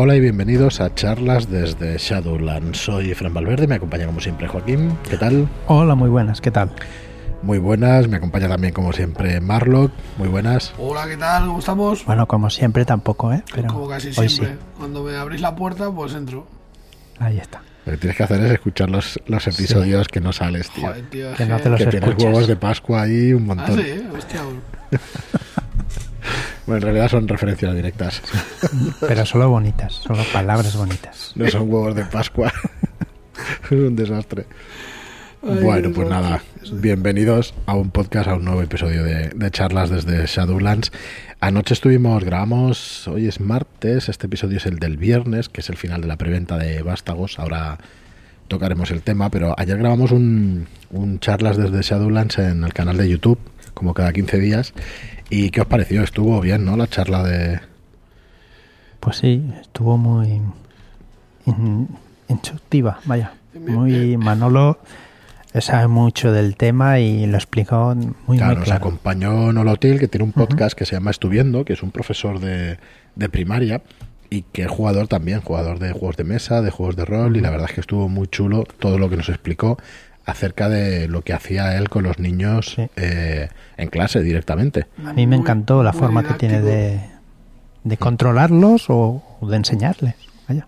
Hola y bienvenidos a charlas desde Shadowland. Soy Fran Valverde, me acompaña como siempre Joaquín. ¿Qué tal? Hola, muy buenas, ¿qué tal? Muy buenas, me acompaña también como siempre Marlock. Muy buenas. Hola, ¿qué tal? ¿Cómo estamos? Bueno, como siempre tampoco, ¿eh? Pero Como casi hoy siempre. sí. Cuando me abrís la puerta, pues entro. Ahí está. Lo que tienes que hacer es escuchar los, los episodios que no sales, tío. Joder, tío. Que no te los que tienes huevos de Pascua ahí un Ah, montón. sí, hostia. Bueno, en realidad son referencias directas. Pero solo bonitas, solo palabras bonitas. No son huevos de Pascua. es un desastre. Bueno, pues nada, bienvenidos a un podcast, a un nuevo episodio de, de charlas desde Shadowlands. Anoche estuvimos, grabamos, hoy es martes, este episodio es el del viernes, que es el final de la preventa de Vástagos, ahora tocaremos el tema, pero ayer grabamos un, un charlas desde Shadowlands en el canal de YouTube, como cada 15 días. ¿Y qué os pareció? Estuvo bien, ¿no? La charla de... Pues sí, estuvo muy in- instructiva, vaya. Muy Manolo sabe mucho del tema y lo explicó muy, Claro, muy nos claro. acompañó Nolotil, que tiene un podcast que se llama Estuviendo, que es un profesor de, de primaria y que es jugador también, jugador de juegos de mesa, de juegos de rol, y la verdad es que estuvo muy chulo todo lo que nos explicó acerca de lo que hacía él con los niños Sí. eh, en clase directamente. A mí me encantó la muy forma que tiene de, de controlarlos o de enseñarles. Vaya.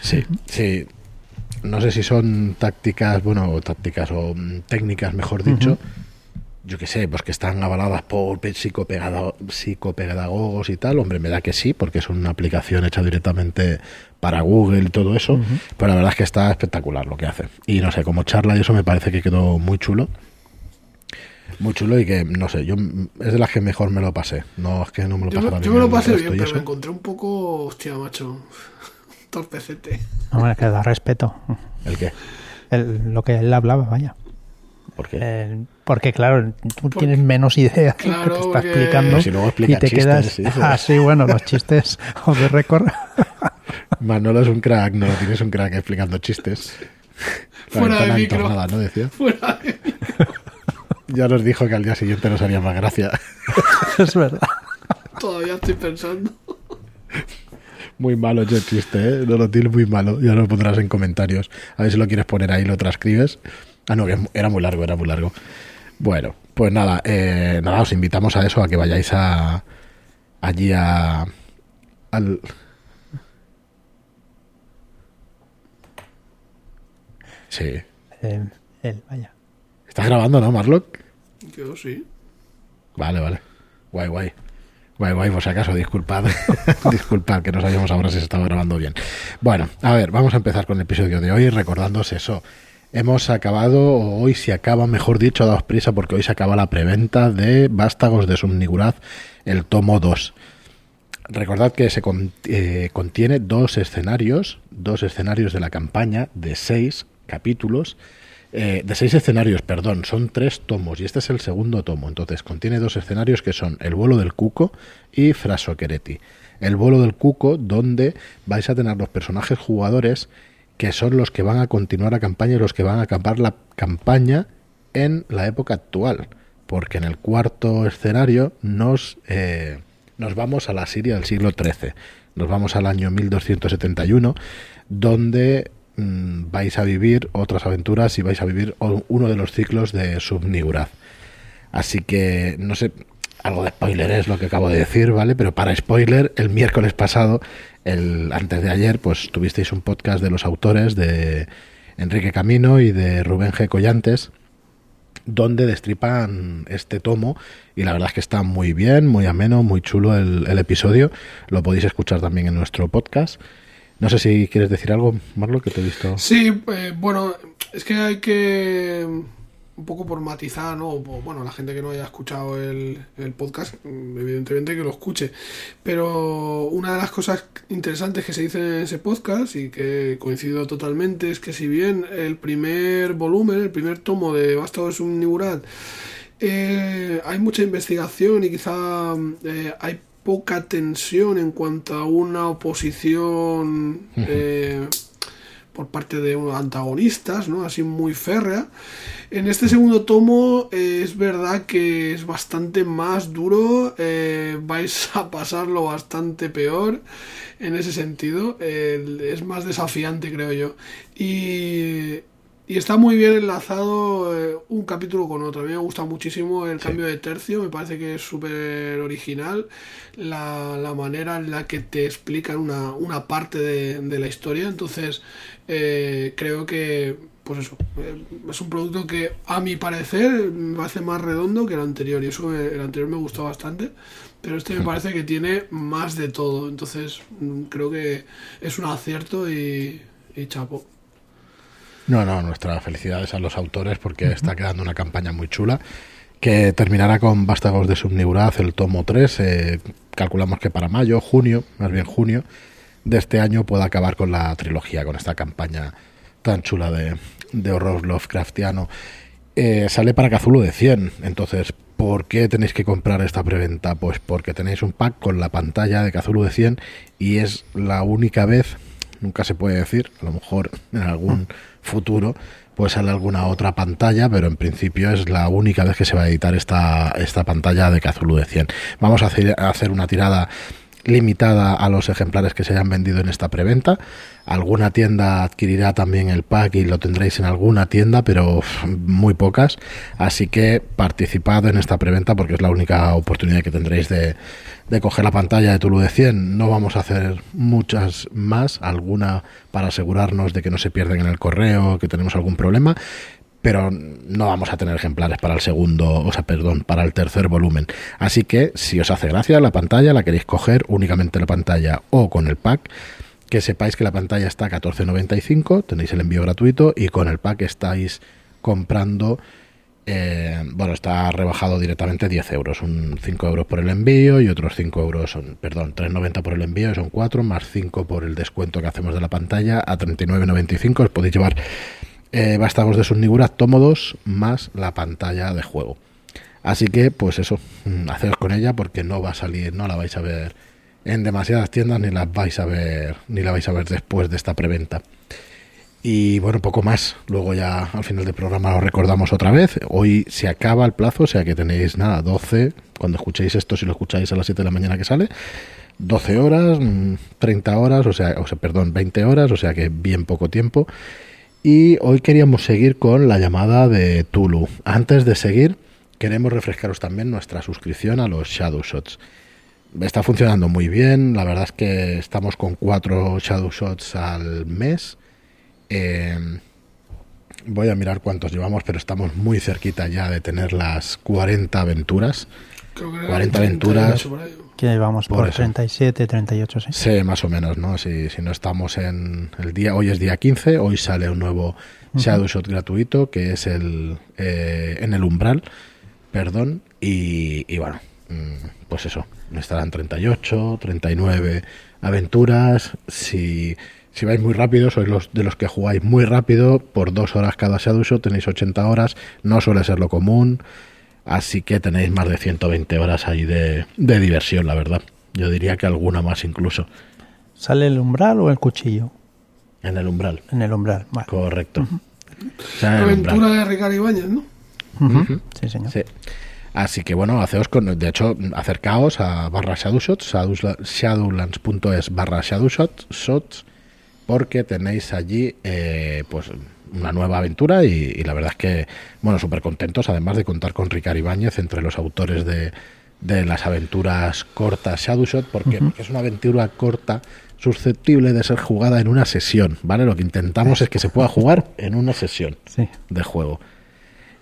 Sí, sí. No sé si son tácticas, bueno, o tácticas o mm, técnicas, mejor dicho. Yo qué sé, pues que están avaladas por psicopedagogos y tal. Hombre, me da que sí, porque es una aplicación hecha directamente para Google y todo eso. Pero la verdad es que está espectacular lo que hace. Y no sé, como charla y eso me parece que quedó muy chulo. Muy chulo y que, no sé, yo es de las que mejor me lo pasé. No es que no me lo Yo, pasara me- bien yo me lo pasé bien, pero eso. me encontré un poco. Hostia, macho. Torpecete. Hombre, que da respeto. ¿El qué? El- lo que él hablaba, vaya. ¿Por qué? Eh, porque claro, tú Porque- tienes menos idea de lo Claro, que te está explicando si luego explica y te chistes, quedas sí. ah sí bueno los chistes o de récord Manolo es un crack, no lo tienes un crack explicando chistes. La Fuera de ventana micro. entornada, ¿no? Decía. Fuera de. Ya nos dijo que al día siguiente nos haría más gracia. es verdad Todavía estoy pensando. Muy malo yo el chiste, ¿eh? No lo tienes muy malo. Ya lo pondrás en comentarios. A ver si lo quieres poner ahí, lo transcribes. Ah, no, era muy largo, era muy largo. Bueno, pues nada, eh, nada, os invitamos a eso, a que vayáis a allí a al Sí. Eh, él, vaya ¿Estás grabando, no, Marlock? Yo sí. Vale, vale. Guay, guay. Guay, guay, por si acaso, disculpad. disculpad que no sabíamos ahora si se estaba grabando bien. Bueno, a ver, vamos a empezar con el episodio de hoy recordándoos eso. Hemos acabado, o hoy se acaba, mejor dicho, daos prisa porque hoy se acaba la preventa de Vástagos de Subniguraz, el tomo 2. Recordad que se eh, contiene dos escenarios, dos escenarios de la campaña de seis capítulos, eh, de seis escenarios, perdón, son tres tomos y este es el segundo tomo. Entonces contiene dos escenarios que son el vuelo del cuco y Frasoquereti. El vuelo del cuco, donde vais a tener los personajes jugadores que son los que van a continuar la campaña y los que van a acabar la campaña en la época actual. Porque en el cuarto escenario nos, eh, nos vamos a la Siria del siglo XIII. Nos vamos al año 1271, donde mm, vais a vivir otras aventuras y vais a vivir uno de los ciclos de Subniguraz. Así que, no sé, algo de spoiler es lo que acabo de decir, ¿vale? Pero para spoiler, el miércoles pasado, el, antes de ayer, pues tuvisteis un podcast de los autores de Enrique Camino y de Rubén G. Collantes, donde destripan este tomo y la verdad es que está muy bien, muy ameno, muy chulo el, episodio. Lo podéis escuchar también en nuestro podcast. No sé si quieres decir algo, Marlo, que te he visto. Sí, eh, bueno, es que hay que un poco por matizar, ¿no? O, Bueno, la gente que no haya escuchado el, el podcast, mm, evidentemente que lo escuche. Pero una de las cosas interesantes que se dice en ese podcast y que coincido totalmente es que si bien el primer volumen, el primer tomo de Vástago es un Nigurat, eh, hay mucha investigación y quizá eh, hay poca tensión en cuanto a una oposición eh, por parte de antagonistas, ¿no? Así muy férrea. En este segundo tomo eh, es verdad que es bastante más duro, eh, vais a pasarlo bastante peor en ese sentido, es más desafiante creo yo. Y y está muy bien enlazado eh, un capítulo con otro. A mí me gusta muchísimo el cambio de tercio, me parece que es súper original la, manera en la que te explican una, una parte de, la historia. Entonces, eh, creo que, pues eso, eh, es un producto que a mi parecer me hace más redondo que el anterior. Y eso el anterior me gustó bastante. Pero este me parece que tiene más de todo. Entonces, mm, creo que es un acierto y, y chapo. No, no, nuestras felicidades a los autores porque está quedando una campaña muy chula que terminará con Vástagos de Subniguraz, el tomo 3. Eh, calculamos que para mayo, junio, más bien junio, de este año pueda acabar con la trilogía, con esta campaña tan chula de, de horror Lovecraftiano. Eh, sale para Cazulo de 100, entonces, ¿por qué tenéis que comprar esta preventa? Pues porque tenéis un pack con la pantalla de Cazulo de 100 y es la única vez, nunca se puede decir, a lo mejor en algún futuro pues sale alguna otra pantalla, pero en principio es la única vez que se va a editar esta, esta pantalla de Cthulhu de 100. Vamos a hacer, a hacer una tirada limitada a los ejemplares que se hayan vendido en esta preventa. Alguna tienda adquirirá también el pack y lo tendréis en alguna tienda, pero muy pocas. Así que participad en esta preventa porque es la única oportunidad que tendréis de, de coger la pantalla de Tulu de 100. No vamos a hacer muchas más, alguna para asegurarnos de que no se pierden en el correo, que tenemos algún problema pero no vamos a tener ejemplares para el segundo, o sea, perdón, para el tercer volumen. Así que si os hace gracia la pantalla, la queréis coger únicamente la pantalla o con el pack, que sepáis que la pantalla está a 14.95, tenéis el envío gratuito y con el pack estáis comprando, eh, bueno, está rebajado directamente 10 euros, un 5 euros por el envío y otros 5 euros, son, perdón, 3,90 por el envío, son 4, más 5 por el descuento que hacemos de la pantalla, a 39,95 os podéis llevar eh, Vástagos de Subniguraz tomo 2 más la pantalla de juego. Así que, pues eso, mm, haceos con ella porque no va a salir, no la vais a ver en demasiadas tiendas ni la vais a ver, ni la vais a ver después de esta preventa. Y bueno, poco más. Luego ya al final del programa lo recordamos otra vez. Hoy se acaba el plazo, o sea que tenéis nada, 12, cuando escuchéis esto, si lo escucháis a las 7 de la mañana que sale, 12 horas, 30 mm, horas, o sea, o sea, perdón, 20 horas, o sea que bien poco tiempo. Y hoy queríamos seguir con la llamada de Tulu. Antes de seguir, queremos refrescaros también nuestra suscripción a los Shadow Shots. Está funcionando muy bien, la verdad es que estamos con cuatro Shadow Shots al mes. Em, voy a mirar cuántos llevamos, pero estamos muy cerquita ya de tener las 40 aventuras. 40 aventuras. Que vamos por, 37, 38, sí. Sí, más o menos, ¿no? Si, si no estamos en el día, hoy es día 15, hoy sale un nuevo Shadow Shot gratuito que es el eh, en el umbral, perdón, y, y bueno, mm, pues eso, estarán 38, 39 aventuras. Si, si vais muy rápido, sois los de los que jugáis muy rápido, por dos horas cada Shadow Shot tenéis 80 horas, no suele ser lo común. Así que tenéis más de 120 horas ahí de, diversión, la verdad. Yo diría que alguna más incluso. ¿Sale el umbral o el cuchillo? En el umbral. En el umbral, Correcto. La aventura de Ricardo Ibáñez, ¿no? Sí, señor. Así que bueno, haceos con, de hecho, acercaos a barra shadowshots, shadowlands.es barra shadowshots, porque tenéis allí, eh, pues una nueva aventura y, la verdad es que, bueno, súper contentos, además de contar con Ricardo Ibáñez entre los autores de, de las aventuras cortas Shadowshot, porque, porque es una aventura corta susceptible de ser jugada en una sesión, ¿vale? Lo que intentamos es que se pueda jugar en una sesión de juego.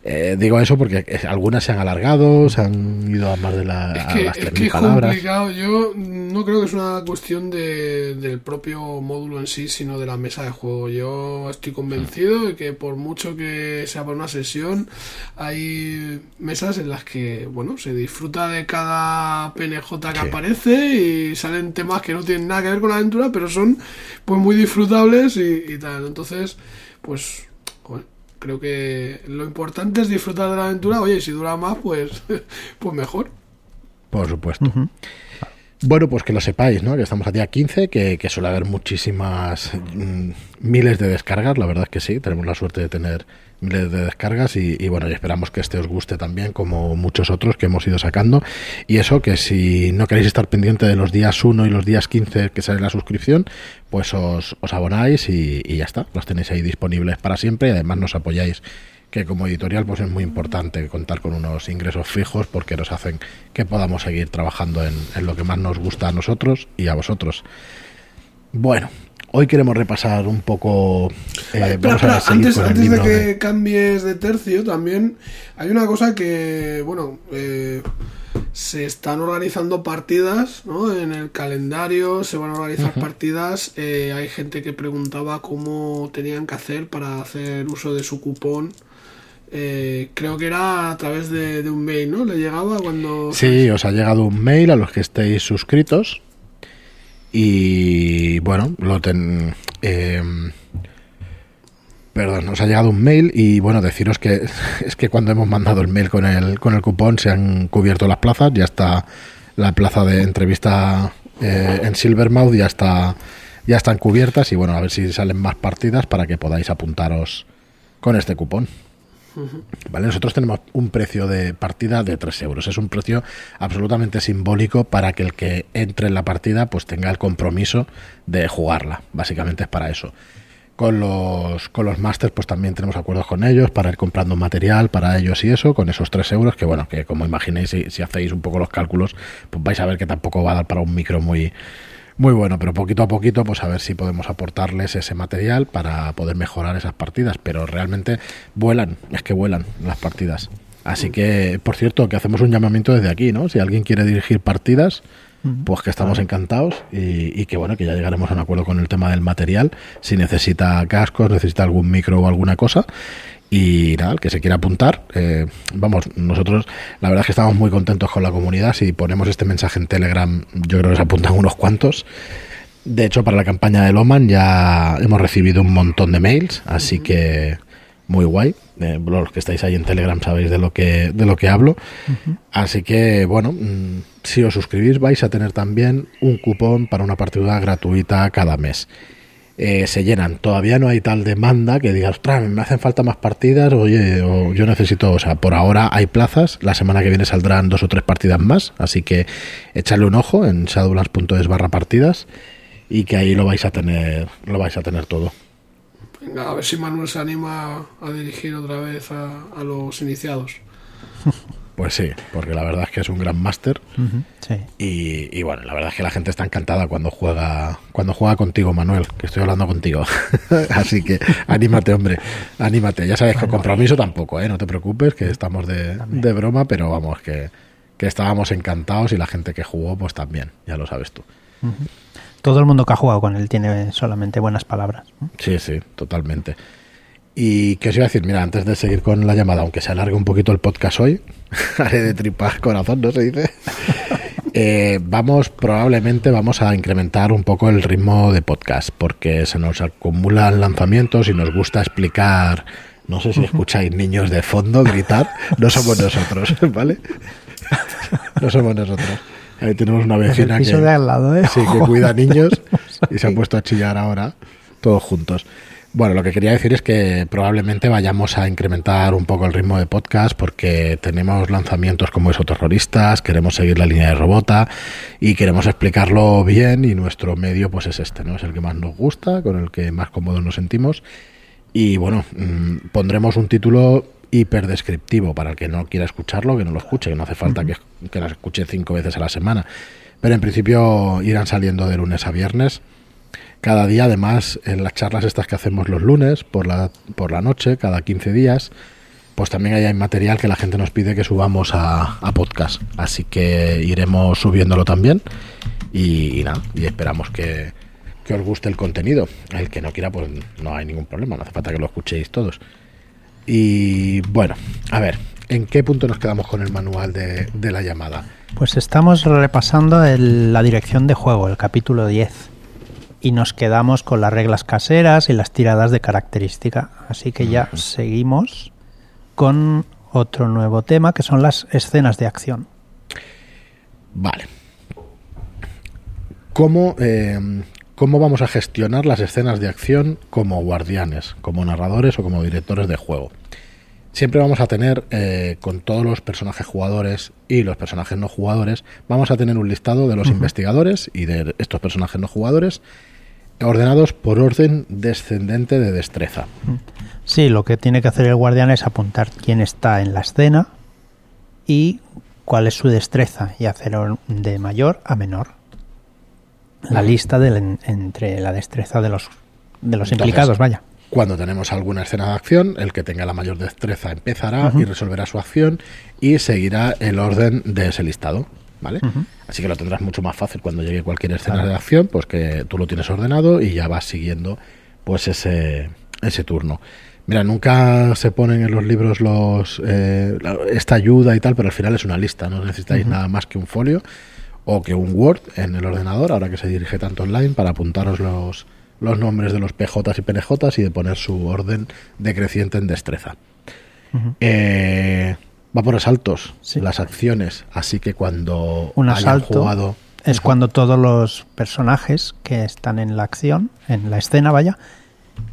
Eh, digo eso porque algunas se han alargado, se han ido a más de la, es que, las es que complicado. Yo no creo que es una cuestión de, del propio módulo en sí, sino de la mesa de juego. Yo estoy convencido de que por mucho que sea para una sesión, hay mesas en las que, bueno, se disfruta de cada PNJ que aparece y salen temas que no tienen nada que ver con la aventura, pero son pues muy disfrutables y, y tal. Entonces, pues creo que lo importante es disfrutar de la aventura. Oye, si dura más, pues, pues mejor. Por supuesto. Bueno, pues que lo sepáis, ¿no? Que estamos a día 15, que, suele haber muchísimas mm, miles de descargas, la verdad es que sí, tenemos la suerte de tener miles de descargas y, y, bueno, y esperamos que este os guste también como muchos otros que hemos ido sacando. Y eso, que si no queréis estar pendiente de los días 1 y los días 15 que sale la suscripción, pues os, os abonáis y, y ya está, los tenéis ahí disponibles para siempre y además nos apoyáis que como editorial pues es muy importante contar con unos ingresos fijos porque nos hacen que podamos seguir trabajando en, en lo que más nos gusta a nosotros y a vosotros. Bueno, hoy queremos repasar un poco. Eh, antes, antes de que de... cambies de tercio, también hay una cosa que, bueno, eh, se están organizando partidas, ¿no? En el calendario se van a organizar uh -huh. partidas. Eh, hay gente que preguntaba cómo tenían que hacer para hacer uso de su cupón. Eh, creo que era a través de, un mail, ¿no? Le llegaba cuando... Sí, os ha llegado un mail a los que estéis suscritos y bueno, lo ten... Eh, perdón, nos ha llegado un mail y bueno, deciros que es que cuando hemos mandado el mail con el, con el cupón se han cubierto las plazas, ya está la plaza de entrevista eh, en Silvermouth, ya está ya están cubiertas y bueno, a ver si salen más partidas para que podáis apuntaros con este cupón. ¿Vale? Nosotros tenemos un precio de partida de 3 euros. Es un precio absolutamente simbólico para que el que entre en la partida pues tenga el compromiso de jugarla. Básicamente es para eso. Con los, con los masters pues también tenemos acuerdos con ellos para ir comprando material para ellos y eso, con esos 3 euros, que bueno, que como imaginéis, si, si hacéis un poco los cálculos, pues vais a ver que tampoco va a dar para un micro muy, muy bueno, pero poquito a poquito, pues a ver si podemos aportarles ese material para poder mejorar esas partidas. Pero realmente vuelan, es que vuelan las partidas. Así que, por cierto, que hacemos un llamamiento desde aquí, ¿no? Si alguien quiere dirigir partidas, pues que estamos encantados y, y, que bueno, que ya llegaremos a un acuerdo con el tema del material. Si necesita cascos, necesita algún micro o alguna cosa. Y nada, el que se quiera apuntar, eh, vamos, nosotros la verdad es que estamos muy contentos con la comunidad. Si ponemos este mensaje en Telegram, yo creo que se apuntan unos cuantos. De hecho, para la campaña de Loman ya hemos recibido un montón de mails, así que muy guay. Eh, los que estáis ahí en Telegram sabéis de lo que, de lo que hablo. Uh -huh. Así que, bueno, mmm, si os suscribís vais a tener también un cupón para una partida gratuita cada mes. Eh, se llenan. Todavía no hay tal demanda que diga, ostras, me hacen falta más partidas, oye, o yo necesito, o sea, por ahora hay plazas, la semana que viene saldrán dos o tres partidas más, así que echarle un ojo en shadowlands.es barra partidas y que ahí lo vais a tener, lo vais a tener todo. Venga, a ver si Manuel se anima a dirigir otra vez a, a los iniciados. Pues sí, porque la verdad es que es un gran máster. Uh -huh, sí. y, y, bueno, la verdad es que la gente está encantada cuando juega cuando juega contigo, Manuel, que estoy hablando contigo. Así que anímate, hombre, anímate. Ya sabes bueno, que compromiso tampoco, ¿eh? no te preocupes, que estamos de, de broma, pero vamos, que, que, estábamos encantados y la gente que jugó, pues también, ya lo sabes tú. Uh -huh. Todo el mundo que ha jugado con él tiene solamente buenas palabras. Sí, sí, totalmente. Y qué os iba a decir, mira, antes de seguir con la llamada, aunque se alargue un poquito el podcast hoy, haré de tripas corazón, ¿no se dice? eh, vamos, probablemente vamos a incrementar un poco el ritmo de podcast, porque se nos acumulan lanzamientos y nos gusta explicar. No sé si escucháis niños de fondo gritar, no somos nosotros, ¿vale? No somos nosotros. Ahí tenemos una vecina que, lado, ¿eh? sí, que cuida niños y se ha puesto a chillar ahora, todos juntos. Bueno, lo que quería decir es que probablemente vayamos a incrementar un poco el ritmo de podcast porque tenemos lanzamientos como esos terroristas, queremos seguir la línea de Robota y queremos explicarlo bien y nuestro medio pues es este, ¿no? Es el que más nos gusta, con el que más cómodos nos sentimos y bueno, mmm, pondremos un título hiper descriptivo para el que no quiera escucharlo, que no lo escuche, que no hace falta que, que lo escuche cinco veces a la semana. Pero en principio irán saliendo de lunes a viernes cada día, además, en las charlas estas que hacemos los lunes por la, por la noche, cada 15 días, pues también hay material que la gente nos pide que subamos a, a podcast. Así que iremos subiéndolo también. Y, nada, y esperamos que, que, os guste el contenido. El que no quiera, pues no hay ningún problema, no hace falta que lo escuchéis todos. Y bueno, a ver, ¿en qué punto nos quedamos con el manual de, de la llamada? Pues estamos repasando el, la dirección de juego, el capítulo 10 y nos quedamos con las reglas caseras y las tiradas de característica. Así que ya uh -huh. seguimos con otro nuevo tema que son las escenas de acción. Vale. cómo, eh, cómo vamos a gestionar las escenas de acción como guardianes, como narradores o como directores de juego. Siempre vamos a tener, eh, con todos los personajes jugadores y los personajes no jugadores, vamos a tener un listado de los investigadores y de estos personajes no jugadores ordenados por orden descendente de destreza. Sí, lo que tiene que hacer el guardián es apuntar quién está en la escena y cuál es su destreza y hacerlo de mayor a menor. La lista del- entre la destreza de los, de los Entonces, implicados, vaya. Cuando tenemos alguna escena de acción, el que tenga la mayor destreza empezará y resolverá su acción y seguirá el orden de ese listado. ¿Vale? Así que lo tendrás mucho más fácil cuando llegue cualquier escena Claro. de acción, pues que tú lo tienes ordenado y ya vas siguiendo pues ese, ese turno. Mira, nunca se ponen en los libros los eh, esta ayuda y tal, pero al final es una lista, no necesitáis nada más que un folio o que un Word en el ordenador, ahora que se dirige tanto online, para apuntaros los, los nombres de los PJs y PNJs y de poner su orden decreciente en destreza. Eh, va por asaltos, Sí. las acciones, así que cuando Un hayan asalto jugado... es cuando todos los personajes que están en la acción, en la escena, vaya,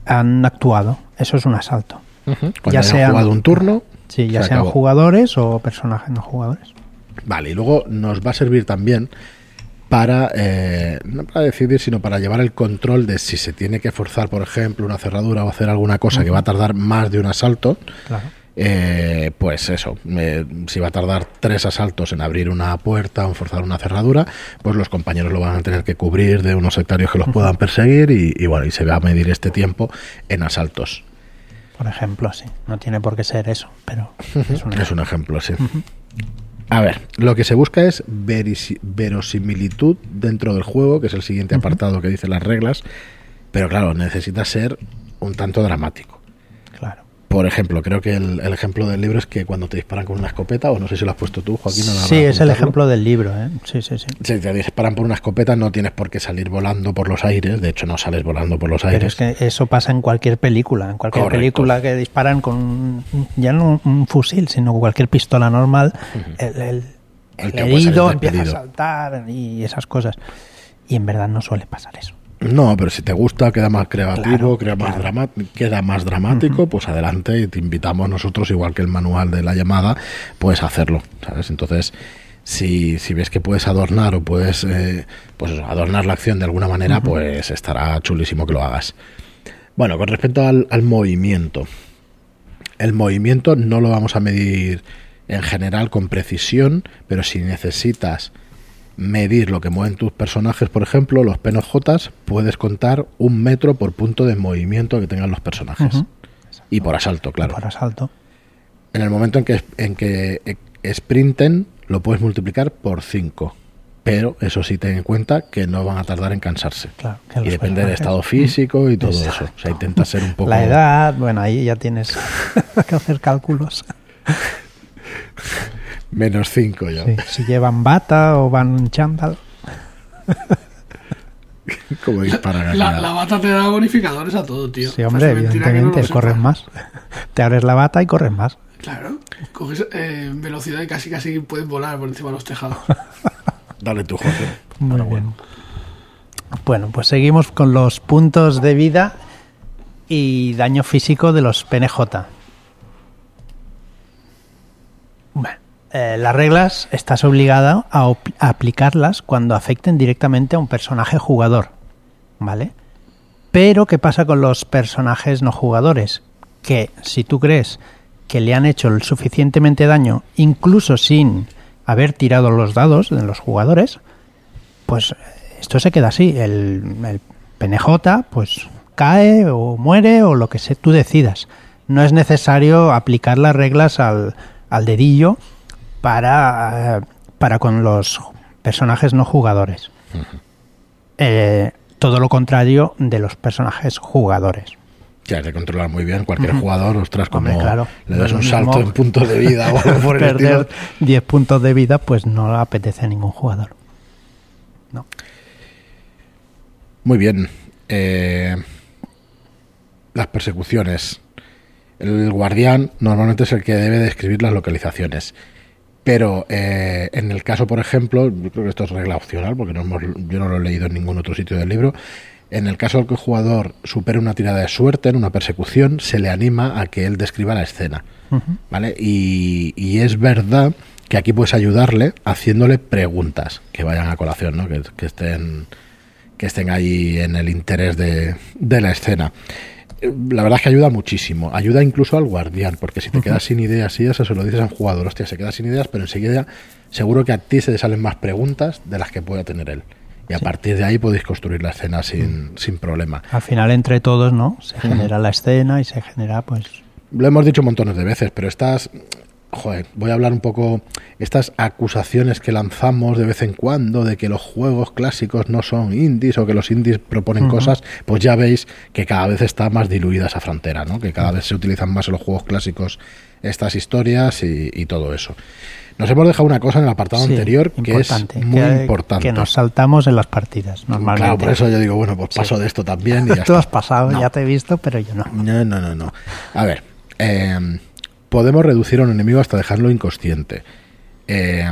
han actuado. Eso es un asalto. Cuando ya hayan sean- jugado un turno, Sí, ya se sean acabó. jugadores o personajes no jugadores. Vale, y luego nos va a servir también para, eh, no para decidir, sino para llevar el control de si se tiene que forzar, por ejemplo, una cerradura o hacer alguna cosa que va a tardar más de un asalto. Claro. eh, pues eso, eh, si va a tardar tres asaltos en abrir una puerta o en forzar una cerradura, pues los compañeros lo van a tener que cubrir de unos sectarios que los puedan perseguir y, y bueno, y se va a medir este tiempo en asaltos. Por ejemplo, sí. No tiene por qué ser eso, pero es un Es un ejemplo, sí. A ver, lo que se busca es verosimilitud dentro del juego, que es el siguiente apartado que dice las reglas, pero claro, necesita ser un tanto dramático. Por ejemplo, creo que el, el ejemplo del libro es que cuando te disparan con una escopeta, o no sé si lo has puesto tú, Joaquín. hora Sí, es el ejemplo del libro, ¿eh? Sí, sí, sí. Si te disparan por una escopeta, no tienes por qué salir volando por los aires. De hecho, no sales volando por los Pero aires. es que eso pasa en cualquier película. En cualquier Correcto. película que disparan con ya no un fusil, sino con cualquier pistola normal, el, el- El herido empieza a saltar y esas cosas. Y en verdad no suele pasar eso. No, pero si te gusta, queda más creativo, Claro, queda, más claro. drama- queda más dramático, pues adelante y te invitamos nosotros, igual que el manual de la llamada, puedes hacerlo, ¿sabes? Entonces, si, si ves que puedes adornar o puedes eh, pues adornar la acción de alguna manera, pues estará chulísimo que lo hagas. Bueno, con respecto al, al movimiento, el movimiento no lo vamos a medir en general con precisión, pero si necesitas medir lo que mueven tus personajes, por ejemplo, los PNJs, puedes contar un metro por punto de movimiento que tengan los personajes. Y por asalto, claro. Por asalto. En el momento en que, en que sprinten, lo puedes multiplicar por 5. Pero eso sí, ten en cuenta que no van a tardar en cansarse. Claro, y depende del estado físico y todo eso. O sea, intenta ser un poco... La edad, bueno, ahí ya tienes que hacer cálculos. Menos 5 ya. Sí, Si llevan bata o van en chándal. Como dispara La, bata te da bonificadores a todo, tío. Sí, hombre, no evidentemente, lo corres más. Te abres la bata y corres más. Claro, coges eh, velocidad y casi casi puedes volar por encima de los tejados. Dale tu Jorge. Muy bien. Bueno, pues seguimos con los puntos de vida y daño físico de los PNJ. Bueno, eh, las reglas estás obligado a, aplicarlas cuando afecten directamente a un personaje jugador, ¿vale? Pero ¿qué pasa con los personajes no jugadores? Que si tú crees que le han hecho el suficientemente daño, incluso sin haber tirado los dados de los jugadores, pues esto se queda así. El, el PNJ pues cae o muere o lo que se, tú decidas. No es necesario aplicar las reglas al, al dedillo para, eh, para con los personajes no jugadores. Eh, todo lo contrario de los personajes jugadores. Que has de controlar muy bien cualquier jugador, ostras, como Hombre, claro. le das No un salto en puntos de vida o algo por el Perder estilo. 10 puntos de vida pues no le apetece a ningún jugador. No. Muy bien. Eh, las persecuciones. El guardián normalmente es el que debe describir las localizaciones. Pero eh, en el caso, por ejemplo, yo creo que esto es regla opcional, porque no hemos, yo no lo he leído en ningún otro sitio del libro. En el caso de que el jugador supere una tirada de suerte en una persecución, se le anima a que él describa la escena. ¿Vale? Y, y es verdad que aquí puedes ayudarle haciéndole preguntas que vayan a colación, ¿no? que, que estén que estén ahí en el interés de, de la escena la verdad es que ayuda muchísimo. Ayuda incluso al guardián, porque si te quedas sin ideas y eso se lo dices a un jugador, hostia, se queda sin ideas, pero enseguida seguro que a ti se te salen más preguntas de las que pueda tener él. Y a partir de ahí podéis construir la escena sin, sin problema. Al final, entre todos, ¿no? Se genera la escena y se genera, pues. Lo hemos dicho montones de veces, pero estas joder, voy a hablar un poco estas acusaciones que lanzamos de vez en cuando de que los juegos clásicos no son indies o que los indies proponen cosas, pues ya veis que cada vez está más diluida esa frontera, ¿no? Que cada vez se utilizan más en los juegos clásicos estas historias y, todo eso. Nos hemos dejado una cosa en el apartado anterior que es muy importante. Que nos saltamos en las partidas, normalmente. Claro, por eso yo digo, bueno, pues paso de esto también. Y ya Tú has pasado, ya te he visto, pero yo no. No, no, no, no. A ver, eh, podemos reducir a un enemigo hasta dejarlo inconsciente. Eh,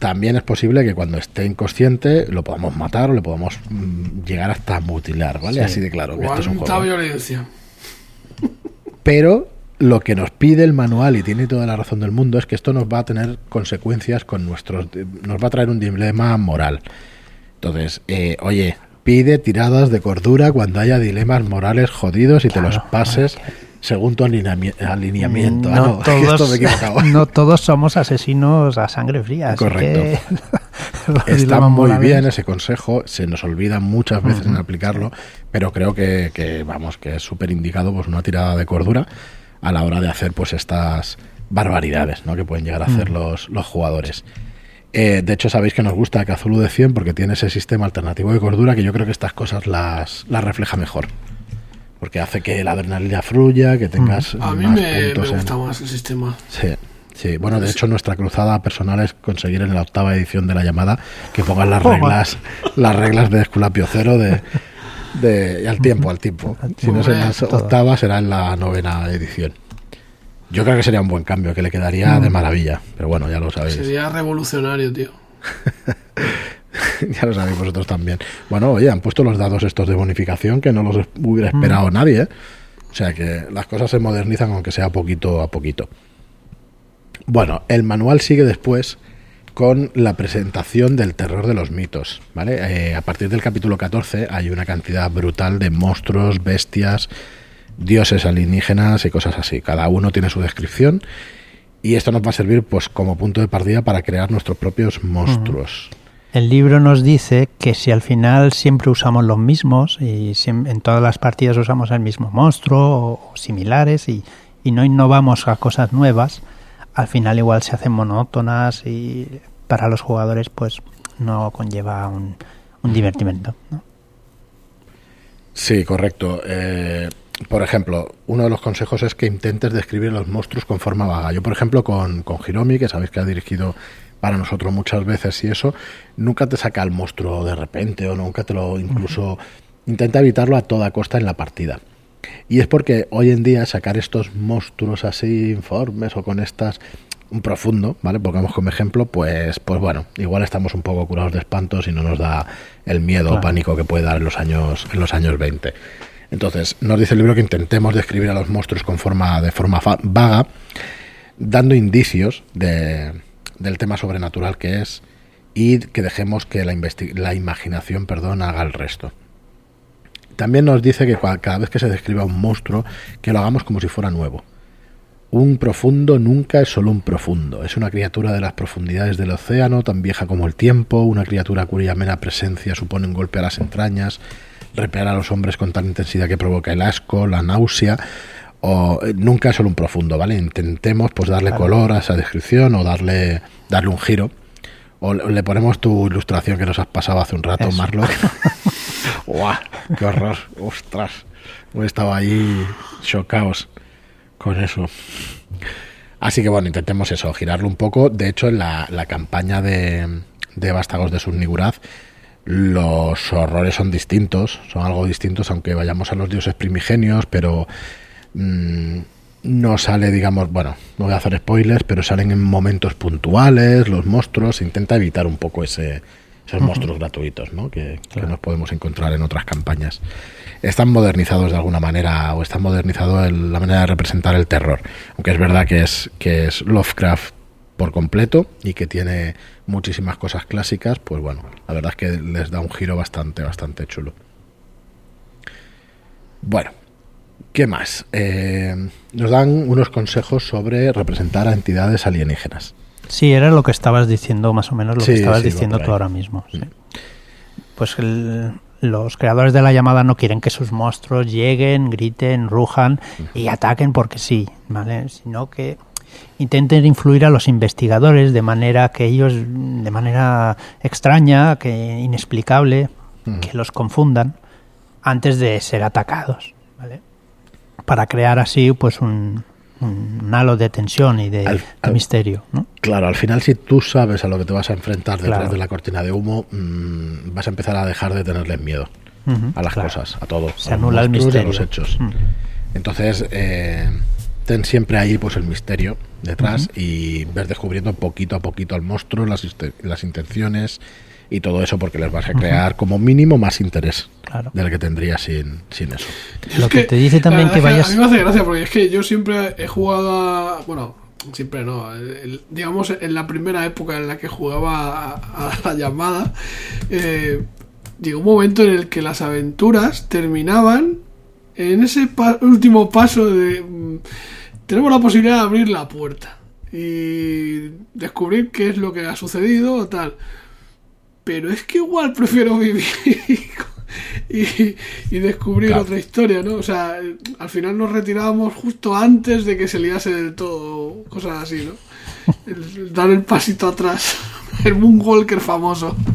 también es posible que cuando esté inconsciente lo podamos matar o le podamos mm, llegar hasta mutilar, ¿vale? Así de claro. Que esto es un juego. violencia. Pero lo que nos pide el manual, y tiene toda la razón del mundo, es que esto nos va a tener consecuencias con nuestros. nos va a traer un dilema moral. Entonces, eh, oye, pide tiradas de cordura cuando haya dilemas morales jodidos y te los pases según tu alineamiento. No, ah, todos, no todos somos asesinos a sangre fría. Correcto. Está muy bien ese consejo, se nos olvida muchas veces en aplicarlo, pero creo que, vamos, que es súper indicado pues una tirada de cordura a la hora de hacer pues estas barbaridades ¿no? que pueden llegar a hacer los, los jugadores. Eh, de hecho, sabéis que nos gusta Cthulhu de 100 porque tiene ese sistema alternativo de cordura que yo creo que estas cosas las, las refleja mejor porque hace que la adrenalina fluya, que tengas a mí me, gusta más el sistema. Sí. Sí, bueno, de hecho nuestra cruzada personal es conseguir en la octava edición de la llamada que pongan las reglas, las reglas de Esculapio Cero de, de al tiempo, al tiempo. Si no es en la octava, será en la novena edición. Yo creo que sería un buen cambio, que le quedaría de maravilla. Pero bueno, ya lo sabéis. Sería revolucionario, tío. ya lo sabéis vosotros también. Bueno, oye, han puesto los dados estos de bonificación que no los hubiera mm. esperado nadie. ¿eh? O sea que las cosas se modernizan aunque sea poquito a poquito. Bueno, el manual sigue después con la presentación del terror de los mitos. ¿vale? Eh, a partir del capítulo 14 hay una cantidad brutal de monstruos, bestias, dioses alienígenas y cosas así. Cada uno tiene su descripción y esto nos va a servir pues como punto de partida para crear nuestros propios monstruos. El libro nos dice que si al final siempre usamos los mismos y en todas las partidas usamos el mismo monstruo o, similares y, no innovamos a cosas nuevas, al final igual se hacen monótonas y para los jugadores pues no conlleva un, divertimento. Sí, correcto. Eh, por ejemplo, uno de los consejos es que intentes describir los monstruos con forma vaga. Yo, por ejemplo, con, con Hiromi, que sabéis que ha dirigido para nosotros muchas veces y eso, nunca te saca el monstruo de repente o nunca te lo incluso intenta evitarlo a toda costa en la partida. Y es porque hoy en día sacar estos monstruos así informes o con estas un profundo, ¿vale? Pongamos como ejemplo, pues pues bueno, igual estamos un poco curados de espantos y no nos da el miedo o pánico que puede dar en los años en los años 20. Entonces, nos dice el libro que intentemos describir a los monstruos con forma de forma vaga, dando indicios de del tema sobrenatural que es y que dejemos que la, la imaginación perdón, haga el resto. También nos dice que cada vez que se describa un monstruo, que lo hagamos como si fuera nuevo. Un profundo nunca es solo un profundo, es una criatura de las profundidades del océano, tan vieja como el tiempo, una criatura cuya mera presencia supone un golpe a las entrañas, repeler a los hombres con tal intensidad que provoca el asco, la náusea, o eh, nunca es solo un profundo, ¿vale? Intentemos pues darle color a esa descripción o darle darle un giro. O le ponemos tu ilustración que nos has pasado hace un rato, Marlo. ¡Guau! ¡Qué horror! ¡Ostras! Hemos estado ahí chocados con eso. Así que bueno, intentemos eso, girarlo un poco. De hecho, en la, la campaña de, de Vástagos de Sunniguraz, los horrores son distintos, son algo distintos, aunque vayamos a los dioses primigenios, pero Mm, no sale, digamos, bueno, no voy a hacer spoilers, pero salen en momentos puntuales los monstruos. Se intenta evitar un poco ese, esos monstruos gratuitos ¿no? que, que nos podemos encontrar en otras campañas. Están modernizados de alguna manera o están modernizados en la manera de representar el terror. Aunque es verdad que es, que es Lovecraft por completo y que tiene muchísimas cosas clásicas, pues bueno, la verdad es que les da un giro bastante, bastante chulo. Bueno, ¿qué más? Eh, nos dan unos consejos sobre representar a entidades alienígenas. Sí, era lo que estabas diciendo, más o menos lo Sí, que estabas sí, diciendo tú ahora mismo. sí. Pues el- los creadores de la llamada no quieren que sus monstruos lleguen, griten, rujan y ataquen porque sí, ¿vale? Sino que intenten influir a los investigadores de manera que ellos, de manera extraña, que inexplicable, que los confundan antes de ser atacados, ¿vale? Para crear así, pues un, un halo de tensión y de, Al- de al- misterio, ¿no? Claro, al final si tú sabes a lo que te vas a enfrentar detrás Claro. de la cortina de humo, mm, vas a empezar a dejar de tenerles miedo a las claro. cosas, a todo. Se a anula el y a misterio. los hechos. Entonces, eh, ten siempre ahí pues el misterio detrás y ver descubriendo poquito a poquito al monstruo, las, las intenciones y todo eso porque les vas a crear como mínimo más interés Claro. del que tendría sin, sin eso. Lo que te dice también que vayas- A mí me hace gracia porque es que yo siempre he jugado a. Bueno, siempre no. el- el- digamos, en la primera época en la que jugaba a, a la llamada, eh, llegó un momento en el que las aventuras terminaban en ese pa- último paso de. mm, tenemos la posibilidad de abrir la puerta y descubrir qué es lo que ha sucedido o tal. Pero es que igual prefiero vivir y, y descubrir Claro. otra historia, ¿no? O sea, al final nos retirábamos justo antes de que se liase del todo, cosas así, ¿no? El- dar el pasito atrás, el Moonwalker famoso.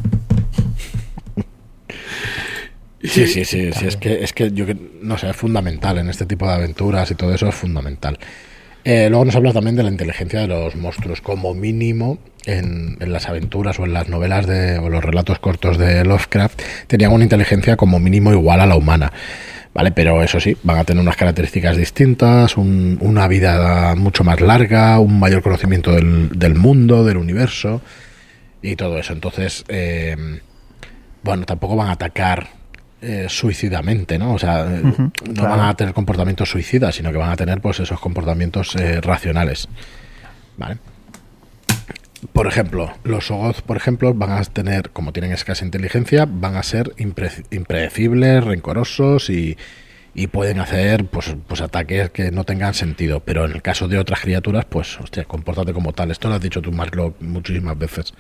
Sí, sí, sí, sí, es que, es que yo que- no sé, es fundamental en este tipo de aventuras y todo eso es fundamental. Eh, luego nos habla también de la inteligencia de los monstruos, como mínimo en, las aventuras o en las novelas de, o los relatos cortos de Lovecraft, tenían una inteligencia como mínimo igual a la humana. ¿Vale? Pero eso sí, van a tener unas características distintas, un- una vida mucho más larga, un mayor conocimiento del, del mundo, del universo y todo eso. Entonces, eh, bueno, tampoco van a atacar eh, suicidamente, ¿no? O sea, eh, no claro. van a tener comportamientos suicidas, sino que van a tener pues esos comportamientos eh, racionales. ¿Vale? Por ejemplo, los Ogoth, por ejemplo, van a tener, como tienen escasa inteligencia, van a ser impre- impredecibles, rencorosos y, y pueden hacer pues, pues ataques que no tengan sentido. Pero en el caso de otras criaturas, pues, hostia, compórtate como tal. Esto lo has dicho tú, Mark, muchísimas veces.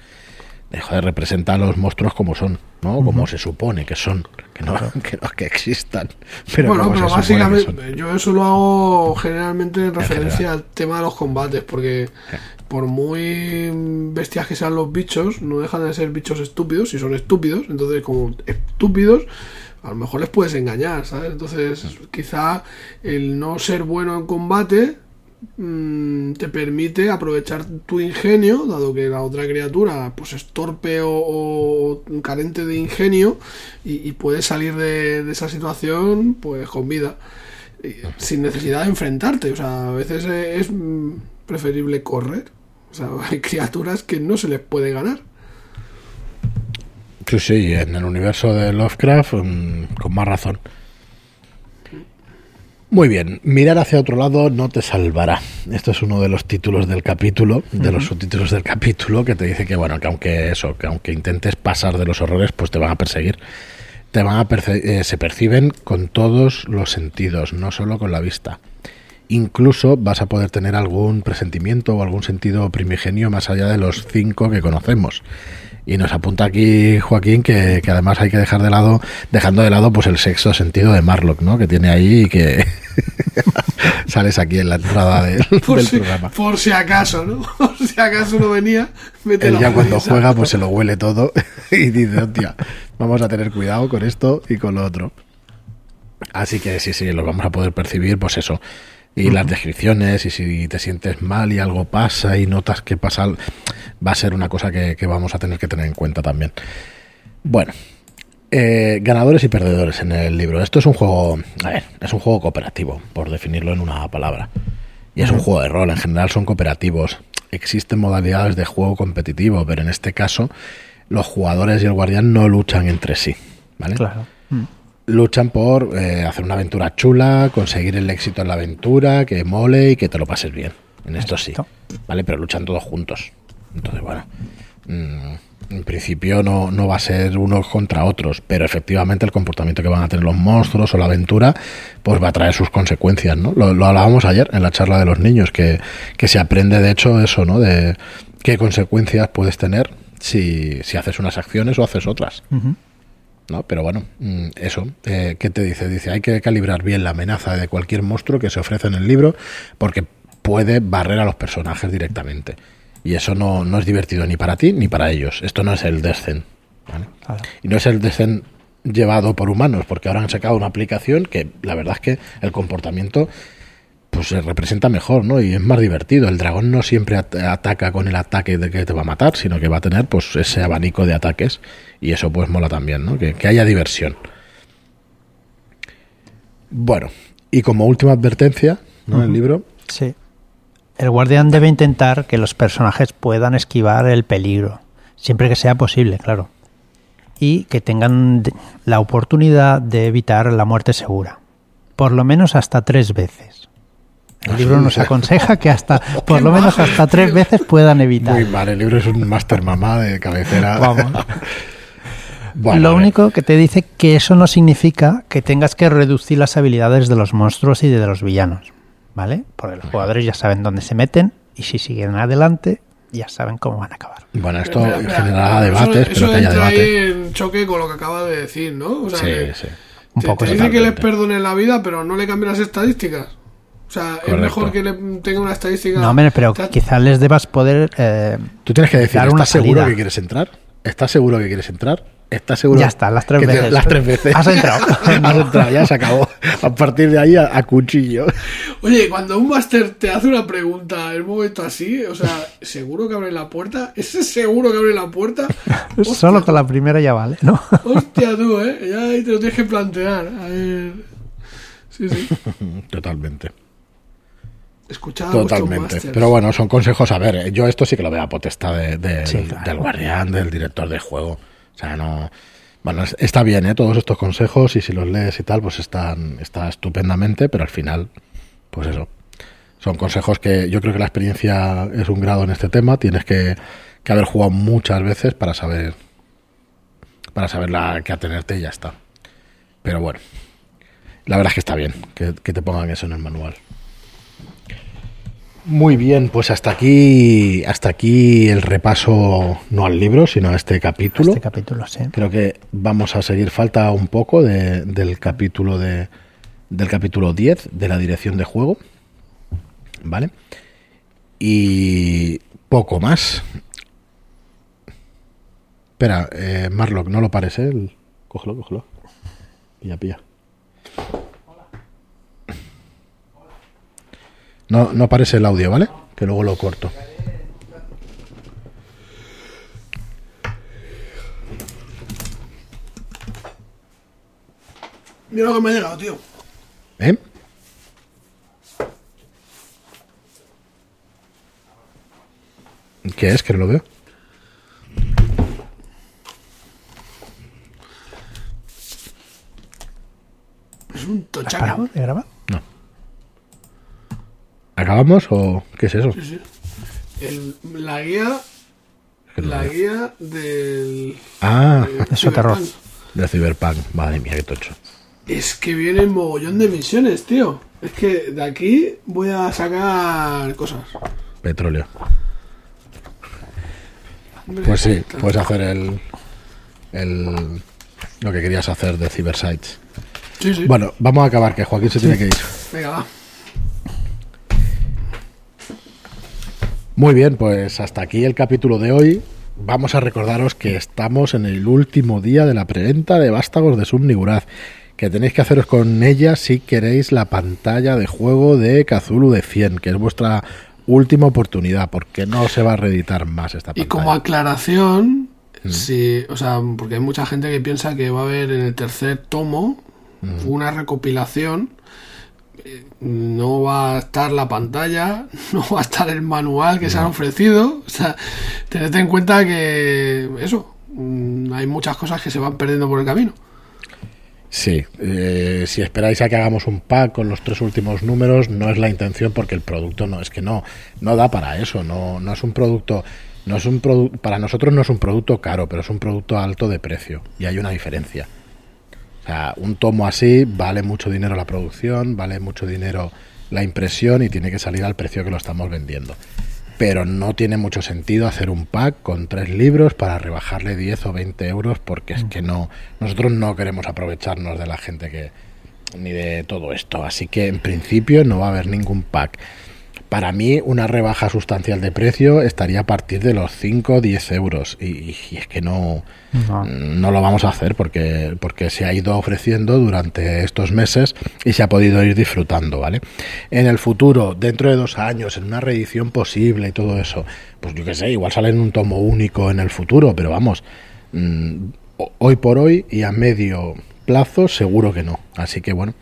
De, joder, representa a los monstruos como son, ¿no? Como se supone que son, que no, que, no- que existan. Pero bueno, pero básicamente yo eso lo hago generalmente en referencia general. al tema de los combates, porque por muy bestias que sean los bichos, no dejan de ser bichos estúpidos, si son estúpidos, entonces como estúpidos, a lo mejor les puedes engañar, ¿sabes? Entonces quizá el no ser bueno en combate mm, te permite aprovechar tu ingenio, dado que la otra criatura pues es torpe o, carente de ingenio y, y puedes salir de, esa situación pues con vida y sin necesidad de enfrentarte. O sea, a veces eh, es preferible correr. O sea, hay criaturas que no se les puede ganar. Sí, sí, en el universo de Lovecraft, mm, con más razón. Muy bien, mirar hacia otro lado no te salvará. Esto es uno de los títulos del capítulo, de los subtítulos del capítulo, que te dice que bueno, que aunque eso, que aunque intentes pasar de los horrores, pues te van a perseguir. Te van a eh, se perciben con todos los sentidos, no solo con la vista. Incluso vas a poder tener algún presentimiento o algún sentido primigenio más allá de los cinco que conocemos. Y nos apunta aquí Joaquín que, que además hay que dejar de lado, dejando de lado pues el sexto sentido de Marlock, ¿no? Que tiene ahí y que sales aquí en la entrada del, Por, del si, programa. por si acaso, ¿no? Por si acaso no venía, vete Él ya cuando juega pues se lo huele todo y dice, hostia, vamos a tener cuidado con esto y con lo otro. Así que sí, sí, lo vamos a poder percibir, pues eso. Y las descripciones, y si te sientes mal y algo pasa y notas que pasa, va a ser una cosa que, que vamos a tener que tener en cuenta también. Bueno, eh, ganadores y perdedores en el libro. Esto es un juego, a ver, es un juego cooperativo, por definirlo en una palabra. Y es un juego de rol, en general son cooperativos. Existen modalidades de juego competitivo, pero en este caso los jugadores y el guardián no luchan entre sí. ¿vale? Claro. Luchan por eh, hacer una aventura chula, conseguir el éxito en la aventura, que mole y que te lo pases bien. En esto sí. ¿Vale? Pero luchan todos juntos. Entonces, bueno. mm, en principio no, no va a ser unos contra otros, pero efectivamente el comportamiento que van a tener los monstruos o la aventura, pues va a traer sus consecuencias, ¿no? Lo, lo hablábamos ayer en la charla de los niños, que, que se aprende de hecho eso, ¿no? De qué consecuencias puedes tener si, si haces unas acciones o haces otras. Ujú. ¿No? Pero bueno, mm, eso, eh, ¿qué te dice? Dice, hay que calibrar bien la amenaza de cualquier monstruo que se ofrece en el libro porque puede barrer a los personajes directamente. Y eso no, no es divertido ni para ti ni para ellos. Esto no es el Descent. ¿vale? Claro. Y no es el Descent llevado por humanos, porque ahora han sacado una aplicación que la verdad es que el comportamiento pues se representa mejor, ¿no? Y es más divertido. El dragón no siempre at- ataca con el ataque de que te va a matar, sino que va a tener pues ese abanico de ataques y eso pues mola también, ¿no? Que, que haya diversión. Bueno, y como última advertencia, ¿no? El libro, Sí. El guardián debe intentar que los personajes puedan esquivar el peligro, siempre que sea posible, claro. Y que tengan la oportunidad de evitar la muerte segura. Por lo menos hasta tres veces. El libro nos aconseja que hasta, por lo menos hasta tres veces puedan evitar. muy mal, el libro es un máster mamá de cabecera. Vamos. Bueno, lo único que te dice que eso no significa que tengas que reducir las habilidades de los monstruos y de los villanos, ¿vale? Porque los jugadores ya saben dónde se meten y si siguen adelante ya saben cómo van a acabar. Bueno, esto espera, generará eso- debates, eso pero que haya entra debate. ahí en choque con lo que acaba de decir, ¿no? O sea, Sí, que sí. Un te, poco te dice que les perdonen la vida, pero no le cambien las estadísticas. O sea, Correcto. es mejor que le tenga una estadística. No, hombre, pero quizás les debas poder... eh, Tú tienes que decir, ¿estás seguro que quieres entrar? ¿Estás seguro que quieres entrar? ¿Estás seguro? Ya está, las tres que te- veces. Las tres veces. Has entrado. Has entrado, ya se acabó. A partir de ahí, a, a cuchillo. Oye, cuando un máster te hace una pregunta en un momento así, o sea, ¿seguro que abre la puerta? ¿Ese seguro que abre la puerta? Hostia, Solo con la primera ya vale, ¿no? Hostia tú, ¿eh? Ya ahí te lo tienes que plantear. A ver... Sí, sí. Totalmente. Escuchad Totalmente. Pero bueno, son consejos. A ver, eh, yo esto sí que lo veo a potestad de- de- Sí, claro. del guardián, del director de juego. O sea, no. Bueno, es- está bien, ¿eh? Todos estos consejos y si los lees y tal, pues están está estupendamente, pero al final, pues eso. Son consejos que yo creo que la experiencia es un grado en este tema. Tienes que, que haber jugado muchas veces para saber para saber la que atenerte y ya está. Pero bueno, la verdad es que está bien que, que te pongan eso en el manual. Muy bien, pues hasta aquí, hasta aquí el repaso, no al libro, sino a este capítulo. Este capítulo, sí. Creo que vamos a seguir, falta un poco de- del capítulo de del capítulo 10 de la dirección de juego. ¿Vale? Y poco más. Espera, eh, Marlock, no lo pares, ¿eh? El- Cógelo, cógelo. Pilla, pilla. No, no pares el audio, ¿vale? Que luego lo corto. Mira lo que me ha llegado, tío. ¿Eh? ¿Qué es? Que no lo veo. Es un ¿Has tochaco. parado de grabar? ¿Acabamos o qué es eso? Sí, sí. El- la guía. No La guía del. Ah, del Eso terror. Cyberpunk. de Cyberpunk. Madre mía, qué tocho. Es que vienen mogollón de misiones, tío. Es que de aquí voy a sacar cosas. Petróleo. Hombre, Pues sí, puedes hacer el, el lo que querías hacer de Cybersites. Sí, sí. Bueno, vamos a acabar, que Joaquín se tiene que ir. Venga, va. Muy bien, pues hasta aquí el capítulo de hoy. Vamos a recordaros que estamos en el último día de la preventa de Vástagos de Subniguraz. Que tenéis que haceros con ella si queréis la pantalla de juego de Kazulu de 100, que es vuestra última oportunidad, porque no se va a reeditar más esta Y pantalla. como aclaración, Mm. sí, o sea, porque hay mucha gente que piensa que va a haber en el tercer tomo Mm. una recopilación no va a estar la pantalla, no va a estar el manual que se han ofrecido. O sea, tened en cuenta que eso, mm, hay muchas cosas que se van perdiendo por el camino. Sí, eh, si esperáis a que hagamos un pack con los tres últimos números, no es la intención porque el producto no es que no no da para eso, no no es un producto no es un producto para nosotros no es un producto caro, pero es un producto alto de precio y hay una diferencia. O sea, un tomo así vale mucho dinero la producción, vale mucho dinero la impresión y tiene que salir al precio que lo estamos vendiendo. Pero no tiene mucho sentido hacer un pack con tres libros para rebajarle 10 o 20 euros porque es que no nosotros no queremos aprovecharnos de la gente que ni de todo esto. Así que en principio no va a haber ningún pack para mí una rebaja sustancial de precio estaría a partir de los 5 o 10 euros y, y es que no, No. no lo vamos a hacer porque, porque se ha ido ofreciendo durante estos meses y se ha podido ir disfrutando, ¿vale? En el futuro, dentro de dos años, en una reedición posible y todo eso, pues yo qué sé, igual sale en un tomo único en el futuro, pero vamos, mm, ho- hoy por hoy y a medio plazo seguro que no. Así que bueno,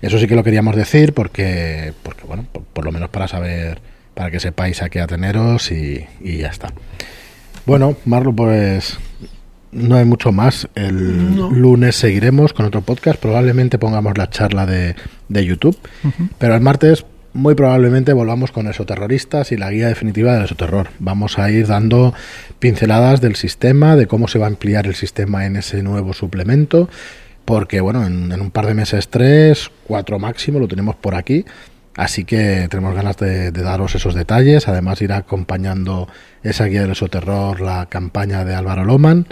eso sí que lo queríamos decir porque, porque bueno, por, por lo menos para saber, para que sepáis a qué ateneros y, y ya está. Bueno, Marlo, pues no hay mucho más. El No. lunes seguiremos con otro podcast. Probablemente pongamos la charla de, de YouTube. Pero el martes, muy probablemente volvamos con Esoterroristas y la guía definitiva del Esoterror. Vamos a ir dando pinceladas del sistema, de cómo se va a ampliar el sistema en ese nuevo suplemento. Porque, bueno, en, en un par de meses, tres, cuatro máximo, lo tenemos por aquí. Así que tenemos ganas de, de daros esos detalles. Además, irá acompañando esa guía del esoterror la campaña de Álvaro Loman.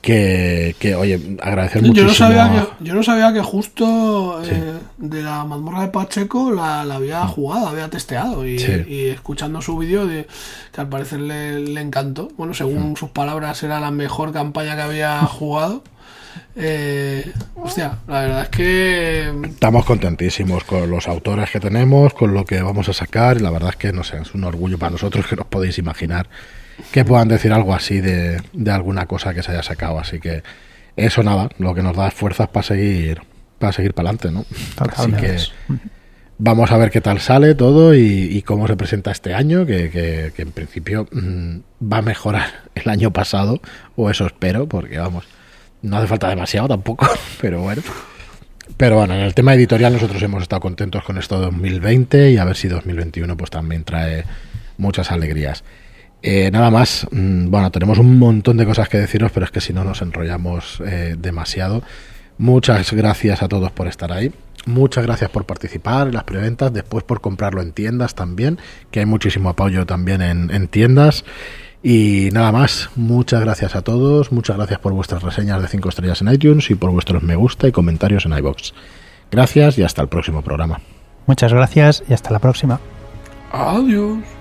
Que, que oye, agradecer Yo muchísimo. no, sabía que, yo no sabía que justo eh, de la mazmorra de Pacheco la, la había jugado, había testeado y, Sí. y escuchando su vídeo de, que al parecer le, le encantó. Bueno, según sus palabras era la mejor campaña que había jugado. Eh, hostia, la verdad es que Estamos contentísimos con los autores que tenemos, con lo que vamos a sacar. Y la verdad es que no sé, es un orgullo para nosotros que nos podéis imaginar que puedan decir algo así de, de alguna cosa que se haya sacado. Así que eso nada, lo que nos da fuerzas para seguir para seguir para adelante, ¿no? Así que vamos a ver qué tal sale todo y, y cómo se presenta este año, que, que- que en principio mm, va a mejorar el año pasado, o eso espero, porque vamos, no hace falta demasiado tampoco, pero bueno. Pero bueno, en el tema editorial nosotros hemos estado contentos con esto 2020 y a ver si 2021 pues también trae muchas alegrías. Eh, nada más, mm, bueno, tenemos un montón de cosas que deciros, pero es que si no nos enrollamos eh, demasiado. Muchas gracias a todos por estar ahí. Muchas gracias por participar en las preventas, después por comprarlo en tiendas también, que hay muchísimo apoyo también en, en tiendas. Y nada más, muchas gracias a todos, muchas gracias por vuestras reseñas de 5 estrellas en iTunes y por vuestros me gusta y comentarios en iBox. Gracias y hasta el próximo programa. Muchas gracias y hasta la próxima. adiós.